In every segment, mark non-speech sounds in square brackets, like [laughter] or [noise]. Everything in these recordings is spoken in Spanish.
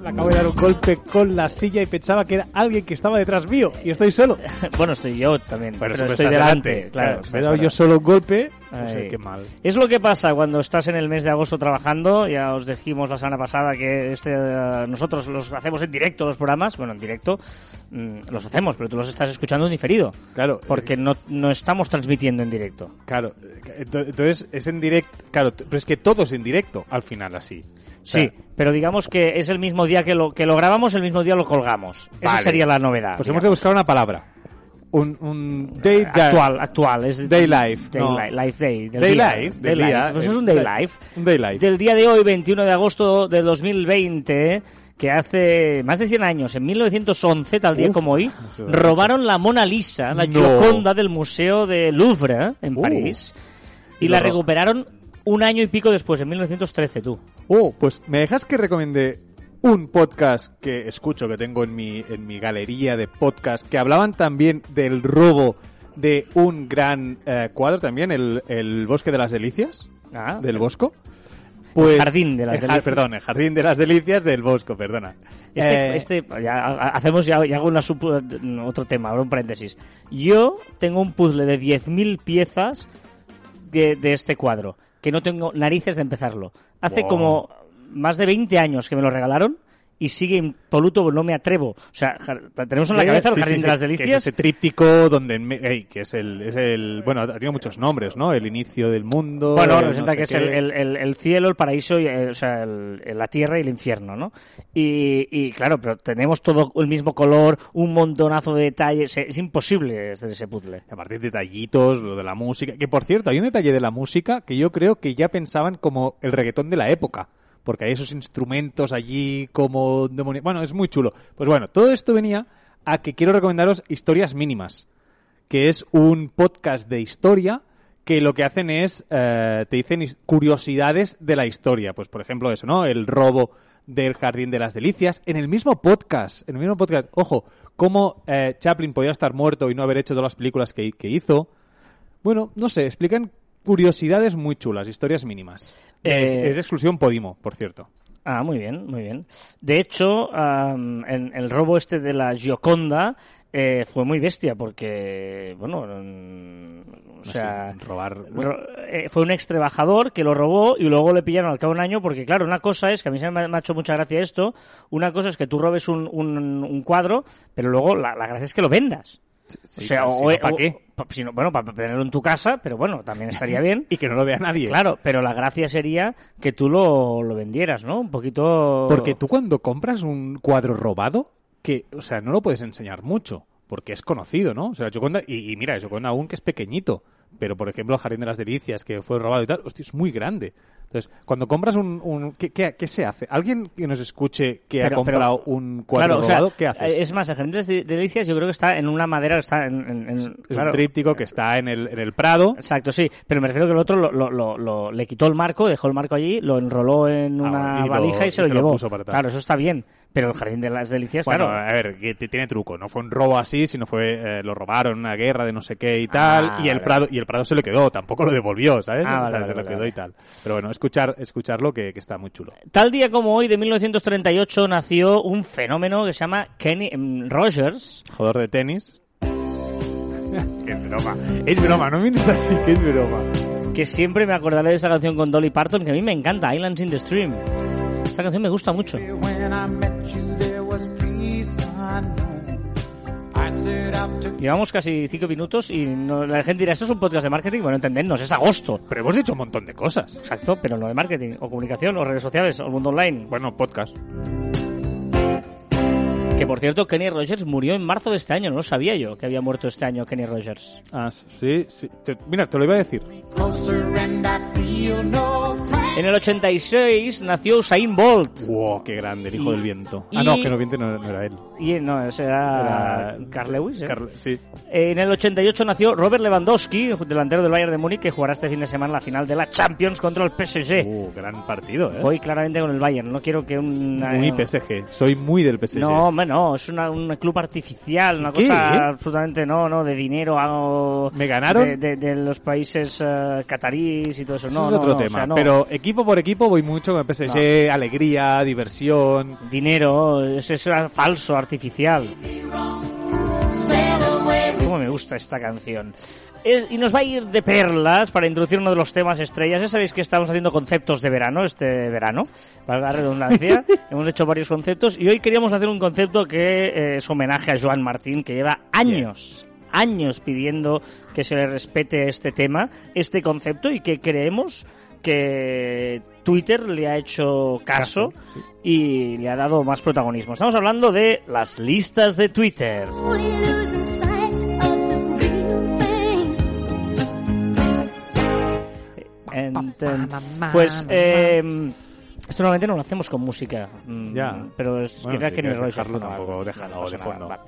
Me acabo de dar un golpe con la silla y pensaba que era alguien que estaba detrás mío y estoy solo. [laughs] bueno, estoy yo también, pero estoy delante. delante, Claro, Me he dado yo solo un golpe. No sé, Ay. qué mal. Es lo que pasa cuando estás en el mes de agosto trabajando. Ya os dijimos la semana pasada que este, eh, nosotros los hacemos en directo los programas. Bueno, en directo mm, los hacemos, pero tú los estás escuchando en diferido. Claro. Porque no, no estamos transmitiendo en directo. Claro. ento- Entonces es en directo. Claro, pero es que todo es en directo al final así. O sea, Sí, pero digamos que es el mismo día que lo, que lo grabamos, el mismo día lo colgamos. Esa Vale. sería la novedad. Pues hemos de buscar una palabra. Un, un day actual, actual. Es Day life, Day no. li- life day. del Day día. life, Day del día, life. Pues eh, es un day day- life. Un day life. del día de hoy, 21 de agosto de 2020, que hace más de 100 años, en 1911, tal día Uf, como hoy, robaron la Mona Lisa, la No. Gioconda del Museo de Louvre, en Uh. París, y la recuperaron un año y pico después, en 1913, tú. Oh, pues me dejas que recomiende un podcast que escucho, que tengo en mi, en mi galería de podcast, que hablaban también del robo de un gran eh, cuadro también, el, el Bosque de las Delicias, Ah, del Bosco. Pues, Jardín de las el Delicias. Perdón, el Jardín de las Delicias del Bosco, perdona. Este, Eh, este ya, ha- hacemos ya, ya hago una sub- otro tema, ahora un paréntesis. Yo tengo un puzzle de 10.000 piezas de, de este cuadro, que no tengo narices de empezarlo. Hace Wow. como más de 20 años que me lo regalaron y sigue impoluto, no me atrevo. O sea, tenemos en la eh, cabeza el sí, Jardín sí, de las que es Delicias. ese tríptico donde, me- que es el, es el, bueno, ha tenido muchos nombres, ¿no? El inicio del mundo. Bueno, representa no que es el, el- el- el cielo, el paraíso, y, eh, o sea, la tierra y el infierno, ¿no? Y, y, claro, pero tenemos todo el mismo color, un montonazo de detalles, es imposible hacer ese puzzle. A partir de detallitos, lo de la música. Que por cierto, hay un detalle de la música que yo creo que ya pensaban como el reggaetón de la época. Porque hay esos instrumentos allí como demoni- Bueno, es muy chulo. Pues bueno, todo esto venía a que quiero recomendaros Historias Mínimas. Que es un podcast de historia que lo que hacen es, eh, te dicen curiosidades de la historia. Pues por ejemplo eso, ¿no? El robo del Jardín de las Delicias. En el mismo podcast, en el mismo podcast, ojo, cómo eh, Chaplin podía estar muerto y no haber hecho todas las películas que, que hizo. Bueno, no sé, explican curiosidades muy chulas, historias mínimas. Eh, Es, exclusión Podimo, por cierto. Ah, muy bien, muy bien. De hecho, am, en el robo este de la Gioconda eh, fue muy bestia porque, bueno, mm, o sea, sé, robar... ro- eh, fue un ex trabajador que lo robó y luego le pillaron al cabo de un año porque, claro, una cosa es, que a mí se me ha me ha hecho mucha gracia esto, una cosa es que tú robes un, un, un cuadro, pero luego la, la gracia es que lo vendas. Sí, o sea, o, si no, ¿pa' o- qué? bueno, para tenerlo en tu casa, pero bueno, también estaría [laughs] bien. Y que no lo vea nadie. Claro, pero la gracia sería que tú lo, lo vendieras, ¿no? Un poquito... Porque tú cuando compras un cuadro robado, que, o sea, no lo puedes enseñar mucho, porque es conocido, ¿no? O sea, y, y mira, Gioconda aún que es pequeñito, pero por ejemplo el Jardín de las Delicias, que fue robado y tal, hostia, es muy grande. Entonces, cuando compras un... un ¿qué, qué, qué se hace? ¿Alguien que nos escuche que ha pero- comprado un cuadro Claro, o sea, robado, qué haces? eh, Es más, el Jardín de Delicias yo creo que está en una madera, está en... en- en- Es claro. un tríptico que está en el, en el Prado. Exacto, sí, pero me refiero que el otro lo, lo- lo- lo- le quitó el marco, dejó el marco allí, lo enroló en Ah, una valija y se y lo se lo llevó. puso para atrás. claro, eso está bien, pero el Jardín de las Delicias, Bueno, claro... a ver, que tiene truco. No fue un robo así, sino fue eh, lo robaron en una guerra de no sé qué y tal. Ah, y el vale. Prado y el Prado se lo quedó. Tampoco lo devolvió, ¿sabes? Ah, O vale, sea, vale, se lo vale, quedó vale. y tal. Pero bueno, escuchar escucharlo que, que está muy chulo. Tal día como hoy, de 1938, nació un fenómeno que se llama Kenny em, Rogers. Jugador de tenis. [laughs] Qué broma. Es broma, no mires así, que es broma. que siempre me acordaré de esa canción con Dolly Parton, que a mí me encanta, Islands in the Stream. Esta canción me gusta mucho. Llevamos casi cinco minutos y no- la gente dirá, ¿esto es un podcast de marketing? Bueno, entendernos, es agosto. Pero hemos dicho un montón de cosas. Exacto, pero no de marketing, o comunicación, o redes sociales, o el mundo online. Bueno, podcast. Que por cierto, Kenny Rogers murió en marzo de este año, no lo sabía yo que había muerto este año Kenny Rogers. Ah, sí, sí. Te- mira, te lo iba a decir. En el 86 nació Usain Bolt. ¡Wow! ¡Qué grande! El hijo Y- del viento. y- Ah, no, que el viento no, no era él. Y no, ese era, Era- Carl Lewis. ¿eh? Carl- sí. En el 88 nació Robert Lewandowski, delantero del Bayern de Múnich, que jugará este fin de semana la final de la Champions contra el PSG. Uh, gran partido, ¿eh? Voy claramente con el Bayern, no quiero que un... Muy PSG. Soy muy del PSG. No, hombre, no, es una- un club artificial, una ¿Qué? cosa absolutamente, no, no, de dinero. ¿Me ganaron? De, de- de los países eh, catarís y todo eso, Eso no, es no, otro no, o tema. sea, no. Pero equipo por equipo voy mucho con el PSG. Alegría, diversión. Dinero, es, es falso, artificial. Cómo me gusta esta canción. Es- y nos va a ir de perlas para introducir uno de los temas estrellas. Ya sabéis que estamos haciendo conceptos de verano, este verano, para la redundancia. [laughs] Hemos hecho varios conceptos y hoy queríamos hacer un concepto que eh, es homenaje a Joan Martín, que lleva años, años pidiendo que se le respete este tema, este concepto y que creemos que Twitter le ha hecho caso Caso, sí. y le ha dado más protagonismo. Estamos hablando de las listas de Twitter. Pues eh, esto normalmente no lo hacemos con música, mm, Ya. pero es Bueno, que si que no dejarlo, tampoco no, déjalo no de fondo. vale.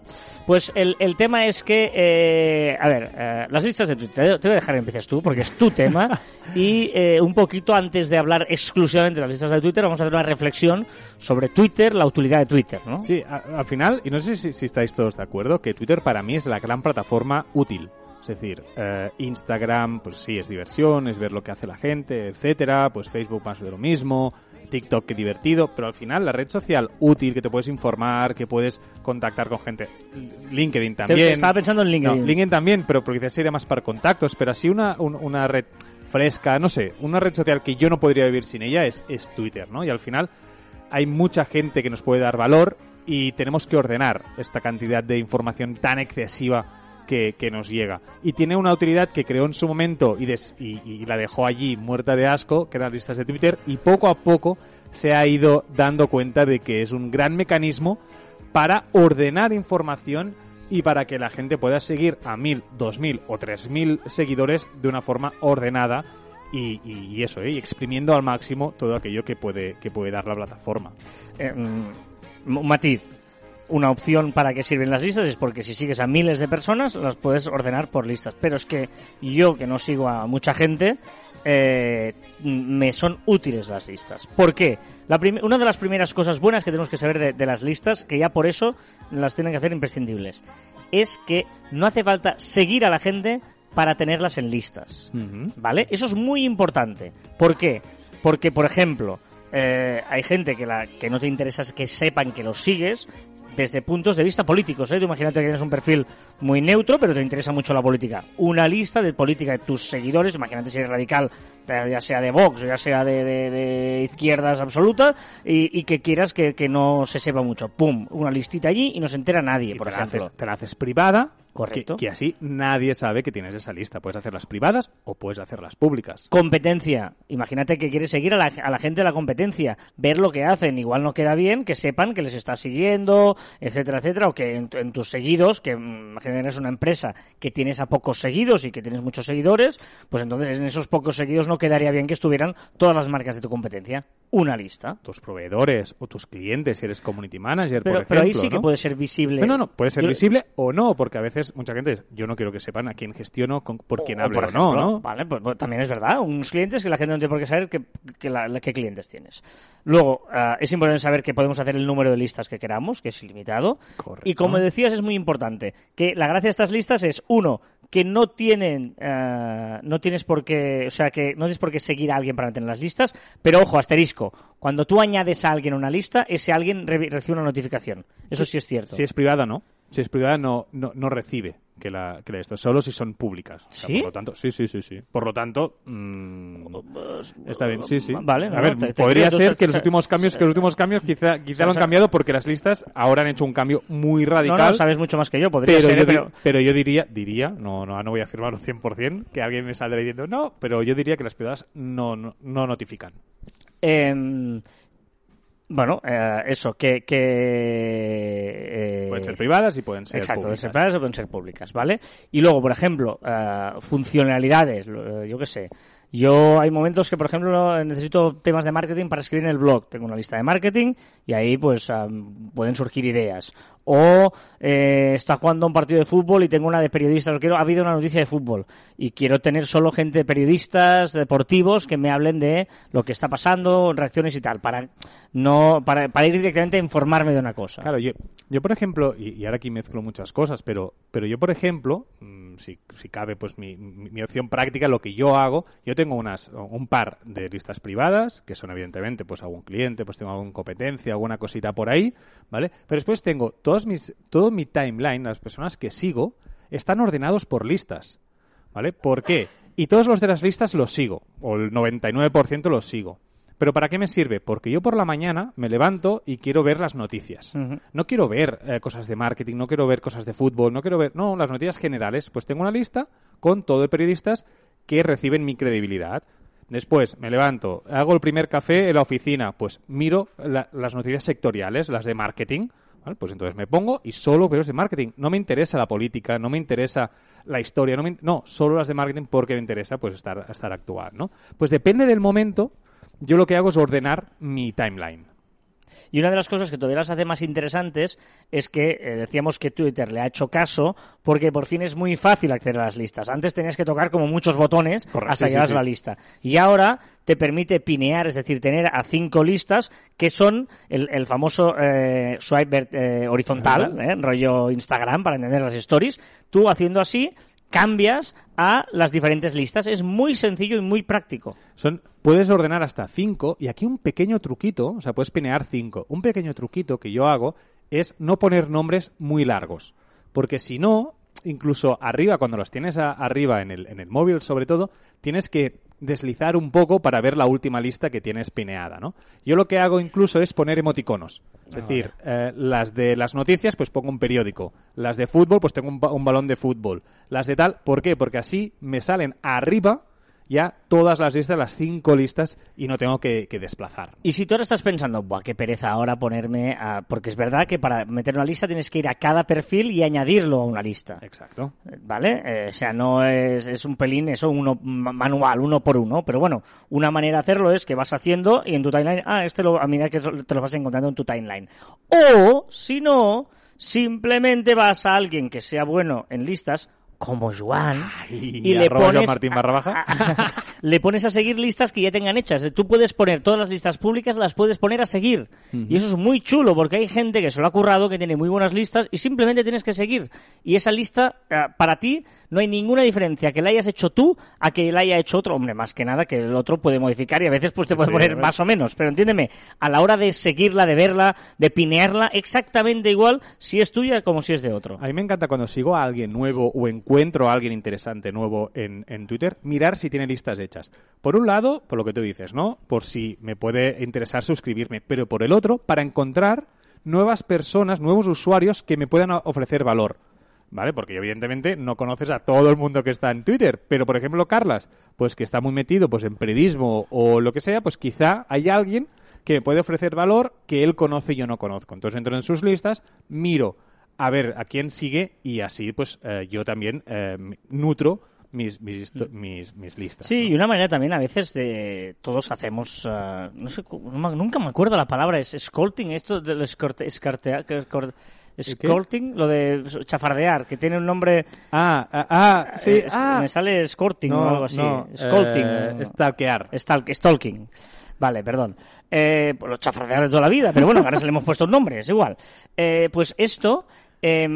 Pues el, el tema es que, eh, a ver, eh, las listas de Twitter, te voy a dejar que empieces tú, porque es tu [laughs] tema, y eh, un poquito antes de hablar exclusivamente de las listas de Twitter, vamos a hacer una reflexión sobre Twitter, la utilidad de Twitter, ¿no? Sí, a- al final, y no sé si, si estáis todos de acuerdo, que Twitter para mí es la gran plataforma útil. Es decir, eh, Instagram, pues sí, es diversión, es ver lo que hace la gente, etcétera. Pues Facebook más de lo mismo. TikTok, qué divertido. Pero al final, la red social útil, que te puedes informar, que puedes contactar con gente. LinkedIn también. Estaba pensando en LinkedIn. No, LinkedIn también, pero porque quizás sería más para contactos. Pero así una, un- una red fresca, no sé, una red social que yo no podría vivir sin ella es, es Twitter, ¿no? Y al final hay mucha gente que nos puede dar valor y tenemos que ordenar esta cantidad de información tan excesiva que, que nos llega. Y tiene una utilidad que creó en su momento y, des- y- y la dejó allí muerta de asco, que eran listas de Twitter, y poco a poco se ha ido dando cuenta de que es un gran mecanismo para ordenar información y para que la gente pueda seguir a mil, dos mil o tres mil seguidores de una forma ordenada y, y- eso, ¿eh? y exprimiendo al máximo todo aquello que puede, que puede dar la plataforma. Eh, mm, matiz. Una opción para que sirven las listas es porque si sigues a miles de personas las puedes ordenar por listas. Pero es que yo que no sigo a mucha gente, eh, me son útiles las listas. ¿Por qué? La una de las primeras cosas buenas que tenemos que saber de, de las listas, que ya por eso las tienen que hacer imprescindibles, es que no hace falta seguir a la gente para tenerlas en listas. ¿Vale? Eso es muy importante. ¿Por qué? Porque, por ejemplo, eh, hay gente que, la, que no te interesa que sepan que los sigues desde puntos de vista políticos. ¿eh? Tú imagínate que tienes un perfil muy neutro, pero te interesa mucho la política. Una lista de política de tus seguidores, imagínate si eres radical, eh, ya sea de Vox o ya sea de, de- de izquierdas absoluta, y, y que quieras que, que no se sepa mucho. ¡Pum! Una listita allí y no se entera nadie, Y por te la ejemplo. haces- te la haces privada, Correcto. Que, que así nadie sabe que tienes esa lista. Puedes hacerlas privadas o puedes hacerlas públicas. Competencia. Imagínate que quieres seguir a la, a la gente de la competencia, ver lo que hacen. Igual no queda bien que sepan que les estás siguiendo, etcétera, etcétera, o que en, tu- en tus seguidos, que mm, imagínate eres una empresa que tienes a pocos seguidos y que tienes muchos seguidores, pues entonces en esos pocos seguidos no quedaría bien que estuvieran todas las marcas de tu competencia. Una lista. Tus proveedores o tus clientes, si eres community manager, Pero, por ejemplo. pero ahí sí que puede ser visible. No, no, no, puede ser Yo- visible o no, porque a veces mucha gente dice, yo no quiero que sepan a quién gestiono, con- por quién O, hablo por o no, ejemplo, ¿no? Vale, pues, pues, también es verdad. Unos clientes que la gente no tiene por qué saber que, que qué clientes tienes. Luego, ah, es importante saber que podemos hacer el número de listas que queramos, que es ilimitado. Correcto. Y como decías, es muy importante que la gracia de estas listas es, uno, que no tienen, ah, no tienes por qué, o sea, que no tienes por qué seguir a alguien para tener las listas, pero ojo, asterisco, cuando tú añades a alguien a una lista, ese alguien re- recibe una notificación. Eso sí es cierto. Si es privada, no. Si es privada, no, no, no recibe que la, que esto, solo si son públicas. O sea, ¿Sí? Por lo tanto, sí, sí, sí, sí. Por lo tanto, mm, está bien, sí, sí. Vale, A no, ver, te- te podría ser que los últimos cambios, que los últimos cambios quizá, quizá lo han cambiado porque las listas ahora han hecho un cambio muy No, radical. no, sabes mucho más que yo, podría pero, ser, yo, ¿eh? pero... pero yo diría, diría, no, no, no voy a afirmarlo 100%, que alguien me saldrá diciendo no, pero yo diría que las privadas no, no, no notifican. Em, bueno, eh, eso, que... que eh, Pueden ser privadas y pueden ser Exacto, pueden públicas. ser privadas o pueden ser públicas, ¿vale? Y luego, por ejemplo, eh, funcionalidades, yo qué sé, Yo hay momentos que, por ejemplo, necesito temas de marketing para escribir en el blog. Tengo una lista de marketing y ahí pues am, pueden surgir ideas. O eh, está jugando un partido de fútbol y tengo una de periodistas. Quiero, ha habido una noticia de fútbol y quiero tener solo gente periodistas deportivos que me hablen de lo que está pasando, reacciones y tal, para no para, ir directamente a informarme de una cosa. Claro, yo, yo por ejemplo, y, ahora aquí mezclo muchas cosas, pero, pero yo por ejemplo, mm, si, si cabe pues mi, mi, mi opción práctica, lo que yo hago, yo tengo unas, un par de listas privadas, que son evidentemente pues algún cliente, pues tengo alguna competencia, alguna cosita por ahí, ¿vale? Pero después tengo todos mis, todo mi timeline, las personas que sigo, están ordenados por listas, ¿vale? ¿Por qué? Y todos los de las listas los sigo, o el 99% los sigo. ¿Pero para qué me sirve? Porque yo por la mañana me levanto y quiero ver las noticias. No quiero ver eh, cosas de marketing, no quiero ver cosas de fútbol, no quiero ver, no, las noticias generales. Pues tengo una lista con todo de periodistas que reciben mi credibilidad. Después me levanto, hago el primer café en la oficina, pues miro la- las noticias sectoriales, las de marketing. Pues entonces me pongo y solo veo las de marketing. No me interesa la política, no me interesa la historia, no, me no solo las de marketing porque me interesa pues estar, estar actual, ¿no? Pues depende del momento, yo lo que hago es ordenar mi timeline. Y una de las cosas que todavía las hace más interesantes es que eh, decíamos que Twitter le ha hecho caso porque por fin es muy fácil acceder a las listas. Antes tenías que tocar como muchos botones Correcto, hasta sí, llegar sí, a la sí. lista. Y ahora te permite pinear, es decir, tener a cinco listas que son el, el famoso eh, swipe eh, horizontal, Horizontal. eh, rollo Instagram para entender las stories. Tú haciendo así cambias a las diferentes listas. Es muy sencillo y muy práctico. Son, puedes ordenar hasta 5 y aquí un pequeño truquito, o sea, puedes pinear 5. Un pequeño truquito que yo hago es no poner nombres muy largos, porque si no, incluso arriba, cuando los tienes arriba en el, en el móvil sobre todo, tienes que deslizar un poco para ver la última lista que tienes pineada, ¿no? Yo lo que hago incluso es poner emoticonos. Es decir, eh, las de las noticias, pues pongo un periódico. Las de fútbol, pues tengo un, un balón de fútbol. Las de tal, ¿por qué? Porque así me salen arriba ya todas las listas, las cinco listas, y no tengo que, que desplazar. Y si tú ahora estás pensando, Buah, qué pereza ahora ponerme a... Porque es verdad que para meter una lista tienes que ir a cada perfil y añadirlo a una lista. Exacto. ¿Vale? Eh, o sea, no es, es un pelín eso, uno ma- manual, uno por uno. Pero bueno, una manera de hacerlo es que vas haciendo y en tu timeline, ah, este lo, a medida que te lo vas encontrando en tu timeline. O, si no, simplemente vas a alguien que sea bueno en listas, como Joan, y Martín [laughs] le pones a seguir listas que ya tengan hechas. Tú puedes poner todas las listas públicas, las puedes poner a seguir. Y eso es muy chulo porque hay gente que se lo ha currado, que tiene muy buenas listas y simplemente tienes que seguir. Y esa lista, eh, para ti, no hay ninguna diferencia que la hayas hecho tú a que la haya hecho otro. Hombre, más que nada que el otro puede modificar y a veces pues te puede poner más o menos. Pero entiéndeme, a la hora de seguirla, de verla, de pinearla, exactamente igual si es tuya como si es de otro. A mí me encanta cuando sigo a alguien nuevo o encuentro a alguien interesante nuevo en, en Twitter, mirar si tiene listas hechas. Por un lado, por lo que tú dices, ¿no? Por si me puede interesar suscribirme, pero por el otro, para encontrar nuevas personas, nuevos usuarios que me puedan ofrecer valor. ¿Vale? Porque evidentemente no conoces a todo el mundo que está en Twitter, pero por ejemplo Carlas, pues que está muy metido pues en periodismo o lo que sea, pues quizá hay alguien que me puede ofrecer valor que él conoce y yo no conozco. Entonces entro en sus listas, miro a ver a quién sigue y así pues eh, yo también eh, nutro mis, mis, mis listas. Sí, ¿no? y una manera también a veces de todos hacemos, ah, no sé, nunca me acuerdo la palabra, es scolting, esto del escorte, escartea- que Scolting, lo de chafardear, que tiene un nombre. Ah, ah, ah, sí, eh, ah. Me sale escorting o algo así. no, Scolting. eh, stalkear. Stalk- stalking. Vale, perdón. Eh, pues los chafardear de toda la vida, pero bueno, ahora se le hemos puesto un nombre, es igual. Eh, pues esto, eh,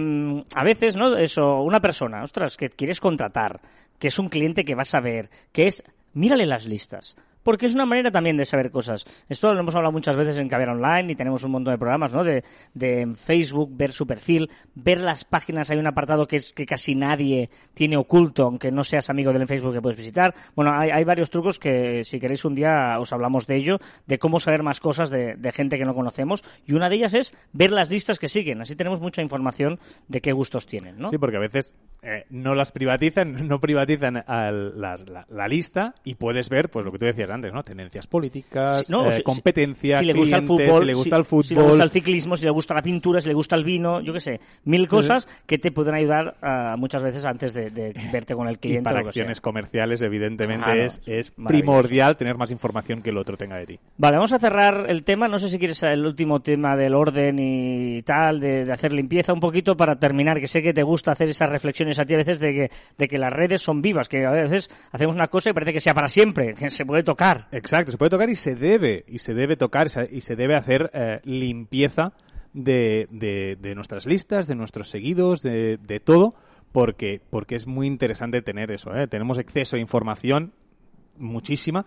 a veces, ¿no? Eso, una persona, ostras, que quieres contratar, que es un cliente que vas a ver, que es, mírale las listas. Porque es una manera también de saber cosas. Esto lo hemos hablado muchas veces en Caviar Online y tenemos un montón de programas, ¿no? De, de Facebook, ver su perfil, ver las páginas. Hay un apartado que es que casi nadie tiene oculto, aunque no seas amigo del Facebook que puedes visitar. Bueno, hay, varios trucos que si queréis un día os hablamos de ello, de cómo saber más cosas de, gente que no conocemos. Y una de ellas es ver las listas que siguen. Así tenemos mucha información de qué gustos tienen, ¿no? Sí, porque a veces eh, no las privatizan, [laughs] no privatizan la, la lista y puedes ver, pues lo que tú decías Tendencias políticas, no, eh, si- competencia, si le gusta el fútbol, si le gusta el fútbol. si le gusta el ciclismo, si le gusta la pintura, si le gusta el vino, yo qué sé, mil cosas que te pueden ayudar ah, muchas veces antes de, de verte con el y cliente para o lo que sea. acciones comerciales, evidentemente, Claro, es, primordial tener más información que el otro tenga de ti. Vale, vamos a cerrar el tema. No sé si quieres el último tema del orden y tal, de, de hacer limpieza un poquito para terminar, que sé que te gusta hacer esas reflexiones a ti a veces de que, de que las redes son vivas, que a veces hacemos una cosa y parece que sea para siempre, que se puede tocar. Exacto, se puede tocar y se debe, y se debe tocar y se debe hacer eh, limpieza de, nuestras listas, de nuestros seguidos, de, todo, porque, porque es muy interesante tener eso. ¿eh? Tenemos exceso de información, muchísima,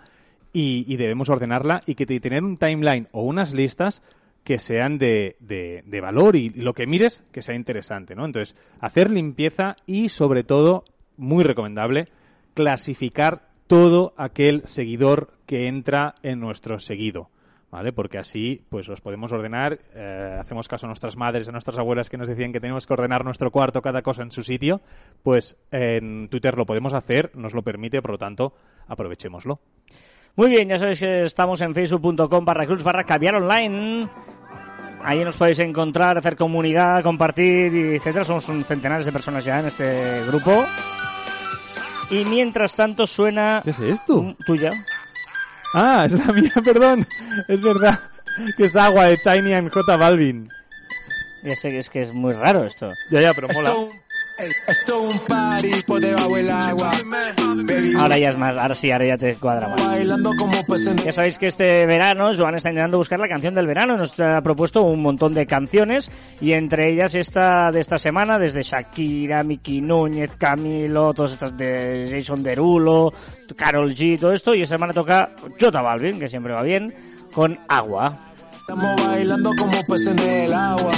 y, debemos ordenarla y que te- tener un timeline o unas listas que sean de, de- de valor y lo que mires que sea interesante, ¿no? Entonces, hacer limpieza y, sobre todo, muy recomendable, clasificar todo aquel seguidor que entra en nuestro seguido. ¿Vale? Porque así, pues los podemos ordenar. eh, hacemos caso a nuestras madres, a nuestras abuelas que nos decían que tenemos que ordenar nuestro cuarto, cada cosa en su sitio. Pues en Twitter lo podemos hacer, nos lo permite, por lo tanto, aprovechémoslo. Muy bien, ya sabéis que estamos en facebook.com barra cruz barra caviar online. Ahí nos podéis encontrar, hacer comunidad, compartir, etcétera. Somos un centenares de personas ya en este grupo. Y mientras tanto suena... ¿Qué es esto? tuya. Ah, es la mía, [laughs] perdón. Es verdad. Que es agua de Tiny and J Balvin. Ya sé que es que es muy raro esto. Ya, ya, pero mola. Esto, un- ey, esto un party por debajo del agua. Baby, Ahora ya es más, ahora sí, ahora ya te cuadra más. Ya sabéis que este verano Joan está intentando buscar la canción del verano. Nos ha propuesto un montón de canciones y entre ellas esta de esta semana, desde Shakira, Miki Núñez, Camilo, todas estas de Jason Derulo, Carol G, todo esto. Y esta semana toca Jota Balvin, que siempre va bien, con Agua. Estamos bailando como peces en el agua.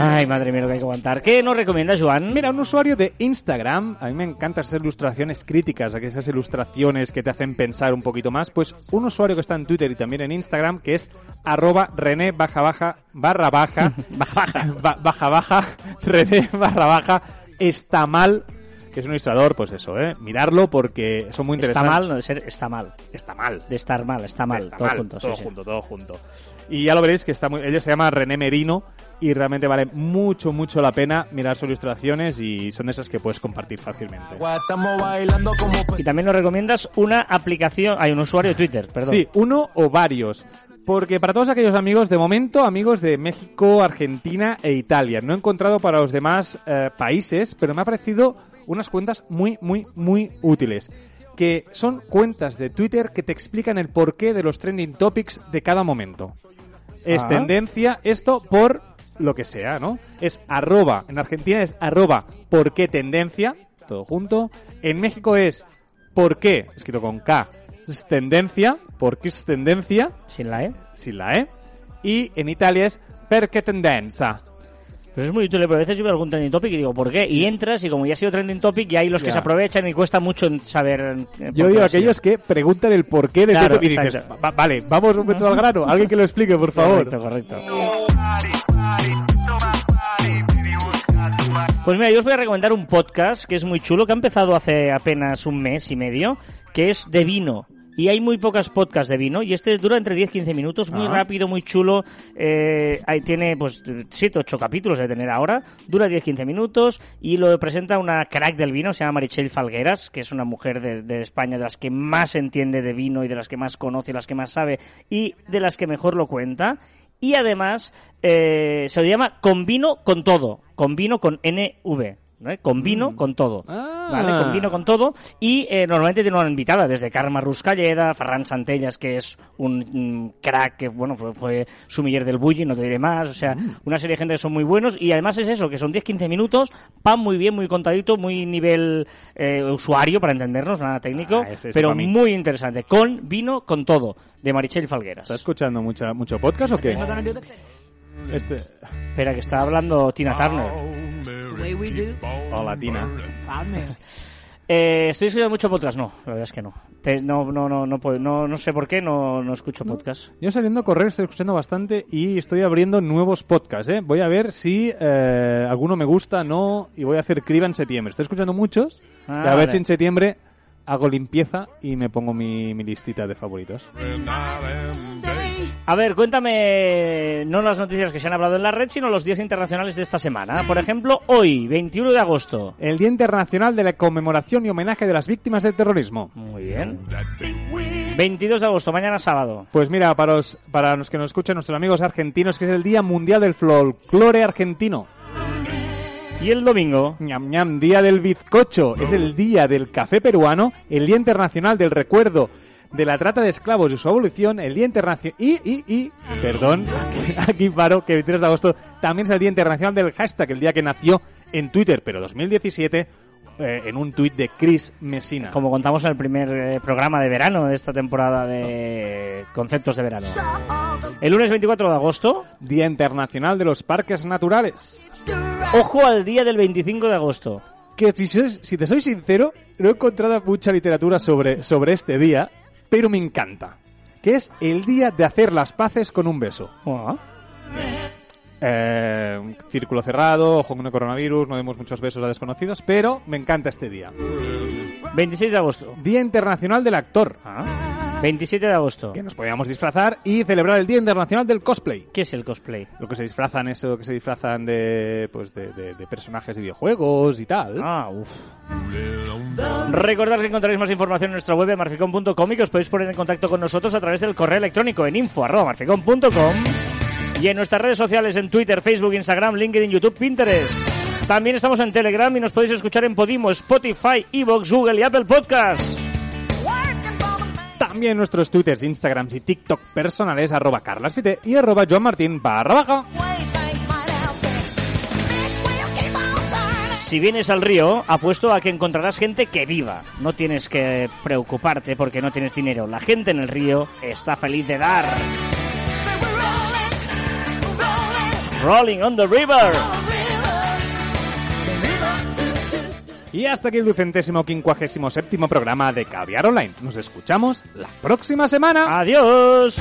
Ay, madre mía, lo que hay que aguantar. ¿Qué nos recomienda Joan? Mira, un usuario de Instagram, a mí me encantan esas ilustraciones críticas, esas ilustraciones que te hacen pensar un poquito más, pues un usuario que está en Twitter y también en Instagram, que es arroba rené baja baja barra baja [laughs] ba- baja baja [laughs] rené barra baja está mal, que es un ilustrador, pues eso, eh, mirarlo porque son muy Está interesantes. mal, no de ser está mal. Está mal. De estar mal, está mal. Está todo mal, junto, sí, todo sí. junto, todo junto. Y ya lo veréis que está muy... Ella se llama René Merino y realmente vale mucho, mucho la pena mirar sus ilustraciones y son esas que puedes compartir fácilmente. Y también nos recomiendas una aplicación, hay un usuario de Twitter, perdón. Sí, uno o varios. Porque para todos aquellos amigos, de momento, amigos de México, Argentina e Italia. No he encontrado para los demás eh, países, pero me ha parecido unas cuentas muy, muy, muy útiles. Que son cuentas de Twitter que te explican el porqué de los trending topics de cada momento. Es Ah. tendencia esto por lo que sea, ¿no? Es arroba, en Argentina es arroba por qué tendencia, todo junto. En México es por qué, escrito con K, es tendencia, por qué es tendencia, Sin la E. sin la E. Y en Italia es perché tendenza. Pero es muy útil, pero a veces yo veo algún trending topic y digo, ¿por qué? Y entras y como ya ha sido trending topic, y hay los que Ya. se aprovechan y cuesta mucho saber. eh, Yo digo aquellos que preguntan el porqué de Claro, y dices, exacto. "Va- vale, vamos un momento al grano, alguien que lo explique, por favor. Correcto, correcto. Pues mira, yo os voy a recomendar un podcast que es muy chulo, que ha empezado hace apenas un mes y medio, que es de vino. Y hay muy pocas podcasts de vino, y este dura entre 10-15 minutos, muy Ah. rápido, muy chulo. Eh, ahí tiene, pues, 7-8 capítulos de tener ahora. Dura 10-15 minutos y lo presenta una crack del vino, se llama Marichel Falgueras, que es una mujer de, de España de las que más entiende de vino y de las que más conoce, las que más sabe y de las que mejor lo cuenta. Y además eh, se le llama Con vino con todo, con vino con NV. ¿No? Con vino con todo. Ah. ¿Vale? Con vino con todo. Y eh, normalmente tiene una invitada, desde Carme Ruscalleda, Ferran Santellas, que es un mm, crack, que bueno, fue, fue sumiller del bully, no te diré más. O sea, Mm. una serie de gente que son muy buenos. Y además es eso, que son 10-15 minutos, van muy bien, muy contadito, muy nivel eh, usuario, para entendernos, nada técnico, Ah, ese- ese pero muy interesante. Con vino con todo, de Marichel Falgueras. ¿Estás escuchando mucha, mucho podcast o qué? Este... Espera, que está hablando Tina Turner. Hola, Tina. [laughs] Eh, ¿Estoy escuchando mucho podcast? No, la verdad es que no. Te- no, no, no, no, puedo- no, no sé por qué no, no escucho podcast. Yo saliendo a correr estoy escuchando bastante y estoy abriendo nuevos podcasts, ¿eh? Voy a ver si eh, alguno me gusta, no, y voy a hacer criba en septiembre. Estoy escuchando muchos Ah, y a ver vale. si en septiembre hago limpieza y me pongo mi, mi listita de favoritos. A ver, cuéntame no las noticias que se han hablado en la red, sino los días internacionales de esta semana. Por ejemplo, hoy, 21 de agosto. El Día Internacional de la Conmemoración y Homenaje de las Víctimas del Terrorismo. Muy bien. 22 de agosto, mañana sábado. Pues mira, para los, para los que nos escuchan, nuestros amigos argentinos, que es el Día Mundial del Folclore Argentino. Y el domingo, ñam ñam, Día del Bizcocho. Es el Día del Café Peruano, el Día Internacional del Recuerdo de la Trata de Esclavos y su abolición, el Día Internacional... Y, y, y... Perdón, [laughs] aquí, paro, que el 23 de agosto también es el Día Internacional del Hashtag, el día que nació en Twitter, pero 2017, eh, en un tuit de Chris Messina. como contamos en el primer eh, programa de verano de esta temporada de conceptos de verano. El lunes 24 de agosto, Día Internacional de los Parques Naturales. ojo al día del 25 de agosto. que si, si te soy sincero, no he encontrado mucha literatura sobre, sobre este día, pero me encanta. Que es el día de hacer las paces con un beso. Ah, Eh, círculo cerrado, ojo con el coronavirus, no demos muchos besos a desconocidos, pero me encanta este día. 26 de agosto. Día Internacional del Actor. Ah, 27 de agosto. Que nos podíamos disfrazar y celebrar el Día Internacional del Cosplay. ¿Qué es el cosplay? Lo que se disfrazan, eso que se disfrazan de, pues de, de- de personajes de videojuegos y tal. Ah, uff. Recordad que encontraréis más información en nuestra web marficom.com y que os podéis poner en contacto con nosotros a través del correo electrónico en info.marficom.com y en nuestras redes sociales en Twitter, Facebook, Instagram, LinkedIn, YouTube, Pinterest. También estamos en Telegram y nos podéis escuchar en Podimo, Spotify, Evox, Google y Apple Podcasts. También nuestros twitters, instagrams y tiktok personales arroba carlasfite y arroba johnmartin barra baja. Si vienes al río, apuesto a que encontrarás gente que viva. No tienes que preocuparte porque no tienes dinero. La gente en el río está feliz de dar. Rolling on the river. Y hasta aquí el ducentésimo quincuagésimo séptimo programa de Caviar Online. Nos escuchamos la próxima semana. Adiós.